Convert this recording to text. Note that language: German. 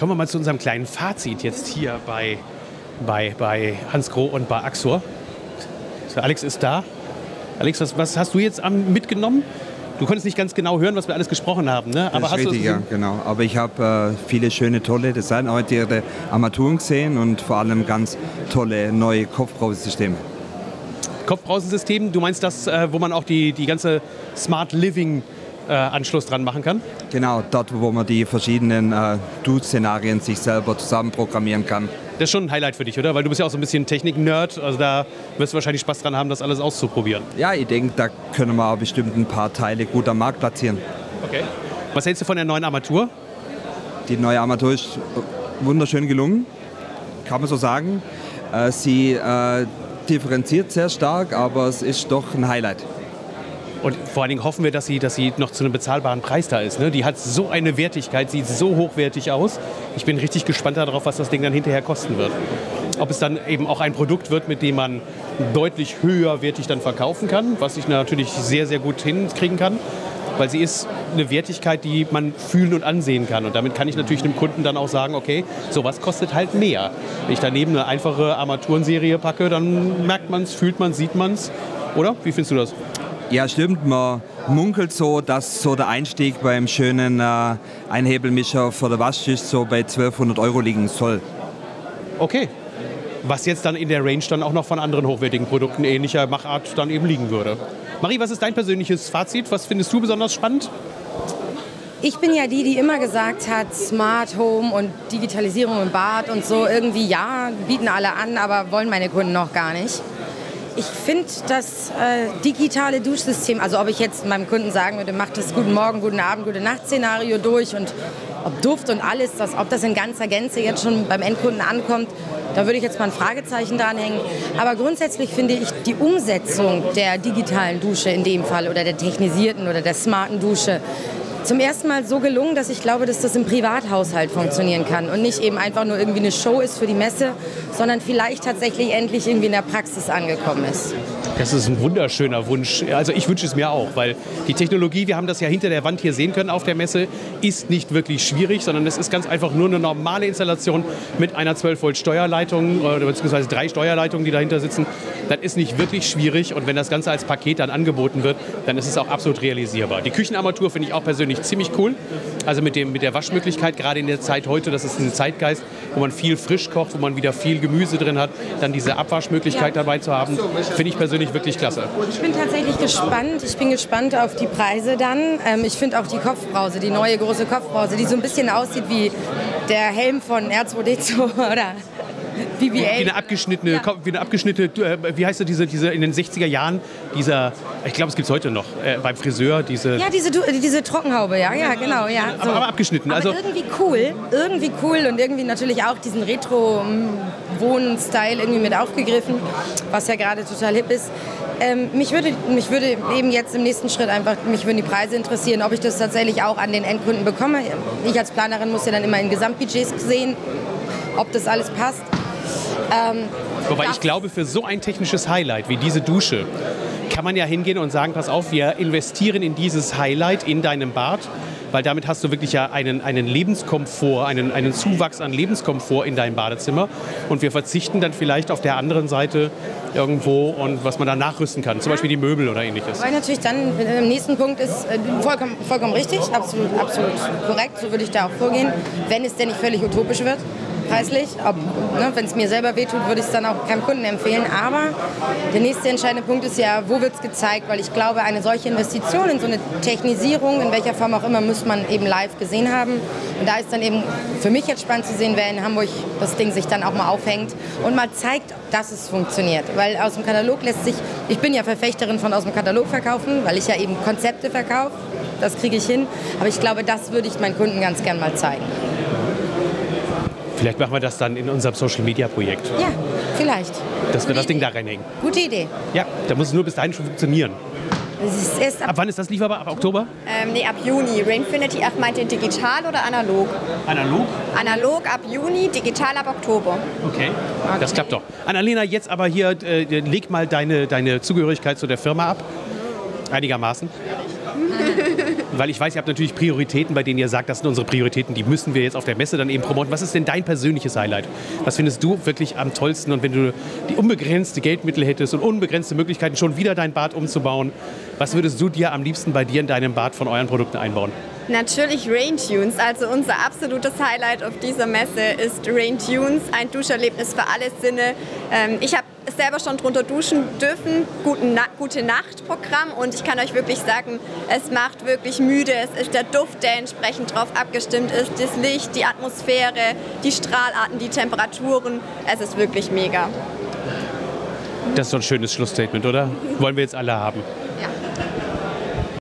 kommen wir mal zu unserem kleinen Fazit jetzt hier bei, bei, bei Hans Groh und bei Axor. So, Alex ist da. Alex, was, was hast du jetzt am- mitgenommen? Du konntest nicht ganz genau hören, was wir alles gesprochen haben, ne? Das ist richtig, ja, genau. Aber ich habe äh, viele schöne, tolle, designorientierte Armaturen gesehen und vor allem ganz tolle neue Kopfbrausysteme. Kopfbrausensystem, du meinst das, äh, wo man auch die, die ganze Smart Living äh, Anschluss dran machen kann? Genau, dort, wo man die verschiedenen äh, Du-Szenarien sich selber zusammen programmieren kann. Das ist schon ein Highlight für dich, oder? Weil du bist ja auch so ein bisschen Technik-Nerd, also da wirst du wahrscheinlich Spaß dran haben, das alles auszuprobieren. Ja, ich denke, da können wir auch bestimmt ein paar Teile gut am Markt platzieren. Okay. Was hältst du von der neuen Armatur? Die neue Armatur ist wunderschön gelungen, kann man so sagen. Äh, sie äh, differenziert sehr stark, aber es ist doch ein Highlight. Und vor allen Dingen hoffen wir, dass sie, dass sie noch zu einem bezahlbaren Preis da ist. Ne? Die hat so eine Wertigkeit, sieht so hochwertig aus. Ich bin richtig gespannt darauf, was das Ding dann hinterher kosten wird. Ob es dann eben auch ein Produkt wird, mit dem man deutlich höherwertig dann verkaufen kann, was ich natürlich sehr, sehr gut hinkriegen kann. Weil sie ist eine Wertigkeit, die man fühlen und ansehen kann. Und damit kann ich natürlich dem Kunden dann auch sagen, okay, sowas kostet halt mehr. Wenn ich daneben eine einfache Armaturenserie packe, dann merkt man es, fühlt man es, sieht man es. Oder? Wie findest du das? Ja, stimmt. Man munkelt so, dass so der Einstieg beim schönen äh, Einhebelmischer für den Waschtisch so bei 1200 Euro liegen soll. Okay. Was jetzt dann in der Range dann auch noch von anderen hochwertigen Produkten ähnlicher Machart dann eben liegen würde. Marie, was ist dein persönliches Fazit? Was findest du besonders spannend? Ich bin ja die, die immer gesagt hat, Smart Home und Digitalisierung im Bad und so irgendwie ja, bieten alle an, aber wollen meine Kunden noch gar nicht. Ich finde das äh, digitale Duschsystem, also ob ich jetzt meinem Kunden sagen würde, macht das Guten Morgen, Guten Abend, Gute Nacht Szenario durch und ob Duft und alles, das, ob das in ganzer Gänze jetzt schon beim Endkunden ankommt, da würde ich jetzt mal ein Fragezeichen dranhängen. Aber grundsätzlich finde ich die Umsetzung der digitalen Dusche in dem Fall oder der technisierten oder der smarten Dusche zum ersten Mal so gelungen, dass ich glaube, dass das im Privathaushalt funktionieren kann und nicht eben einfach nur irgendwie eine Show ist für die Messe, sondern vielleicht tatsächlich endlich irgendwie in der Praxis angekommen ist. Das ist ein wunderschöner Wunsch. Also ich wünsche es mir auch, weil die Technologie, wir haben das ja hinter der Wand hier sehen können auf der Messe, ist nicht wirklich schwierig, sondern es ist ganz einfach nur eine normale Installation mit einer 12 Volt Steuerleitung oder beziehungsweise drei Steuerleitungen, die dahinter sitzen. Das ist nicht wirklich schwierig und wenn das Ganze als Paket dann angeboten wird, dann ist es auch absolut realisierbar. Die Küchenarmatur finde ich auch persönlich ziemlich cool. Also mit, dem, mit der Waschmöglichkeit, gerade in der Zeit heute, das ist ein Zeitgeist, wo man viel frisch kocht, wo man wieder viel Gemüse drin hat, dann diese Abwaschmöglichkeit dabei zu haben, finde ich persönlich wirklich klasse. Ich bin tatsächlich gespannt. Ich bin gespannt auf die Preise dann. Ähm, ich finde auch die Kopfbrause, die neue große Kopfbrause, die so ein bisschen aussieht wie der Helm von R2D2 oder BBA. Wie eine abgeschnittene, Ja. wie eine abgeschnittene, wie heißt das, diese, diese in den 60er Jahren, dieser, ich glaube, es gibt es heute noch, äh, beim Friseur, diese, Ja, diese, diese Trockenhaube, ja, ja, genau, ja. aber, aber abgeschnitten. Aber Also irgendwie cool, irgendwie cool und irgendwie natürlich auch diesen Retro-Wohn-Style irgendwie mit aufgegriffen, was ja gerade total hip ist. Ähm, mich, würde, mich würde eben jetzt im nächsten Schritt einfach, mich würden die Preise interessieren, ob ich das tatsächlich auch an den Endkunden bekomme. Ich als Planerin muss ja dann immer in Gesamtbudgets sehen, ob das alles passt. Ähm, Wobei ich glaube, für so ein technisches Highlight wie diese Dusche kann man ja hingehen und sagen, pass auf, wir investieren in dieses Highlight in deinem Bad, weil damit hast du wirklich ja einen, einen Lebenskomfort, einen, einen Zuwachs an Lebenskomfort in deinem Badezimmer und wir verzichten dann vielleicht auf der anderen Seite irgendwo und was man da nachrüsten kann, zum Beispiel die Möbel oder ähnliches. Weil natürlich dann im nächsten Punkt ist äh, vollkommen, vollkommen richtig, absolut, absolut korrekt, so würde ich da auch vorgehen, wenn es denn nicht völlig utopisch wird, preislich. Ne, wenn es mir selber wehtut, würde ich es dann auch keinem Kunden empfehlen. Aber der nächste entscheidende Punkt ist ja, wo wird es gezeigt? Weil ich glaube, eine solche Investition in so eine Technisierung, in welcher Form auch immer, muss man eben live gesehen haben. Und da ist dann eben für mich jetzt spannend zu sehen, wer in Hamburg das Ding sich dann auch mal aufhängt und mal zeigt, dass es funktioniert. Weil aus dem Katalog lässt sich, ich bin ja Verfechterin von aus dem Katalog verkaufen, weil ich ja eben Konzepte verkaufe. Das kriege ich hin. Aber ich glaube, das würde ich meinen Kunden ganz gern mal zeigen. Vielleicht machen wir das dann in unserem Social Media Projekt, Ja, vielleicht. dass wir Gute das Ding Idee. da reinhängen. Gute Idee. Ja, da muss es nur bis dahin schon funktionieren. Ab Ab wann ist das lieferbar? Ab Oktober? Ähm, nee, ab Juni. Rainfinity, ach, meint ihr digital oder analog? Analog? Analog ab Juni, digital ab Oktober. Okay, das klappt doch. Annalena, jetzt aber hier, äh, leg mal deine, deine Zugehörigkeit zu der Firma ab. Einigermaßen. Weil ich weiß, ihr habt natürlich Prioritäten, bei denen ihr sagt, das sind unsere Prioritäten, die müssen wir jetzt auf der Messe dann eben promoten. Was ist denn dein persönliches Highlight? Was findest du wirklich am tollsten? Und wenn du die unbegrenzte Geldmittel hättest und unbegrenzte Möglichkeiten, schon wieder dein Bad umzubauen, was würdest du dir am liebsten bei dir in deinem Bad von euren Produkten einbauen? Natürlich Rain Tunes. Also unser absolutes Highlight auf dieser Messe ist Rain Tunes, ein Duscherlebnis für alle Sinne. Ähm, ich habe selber schon drunter duschen dürfen, Guten Na gute Nacht-Programm und ich kann euch wirklich sagen, es macht wirklich müde. Es ist der Duft, der entsprechend darauf abgestimmt ist, das Licht, die Atmosphäre, die Strahlarten, die Temperaturen. Es ist wirklich mega. Das ist so ein schönes Schlussstatement, oder? Wollen wir jetzt alle haben.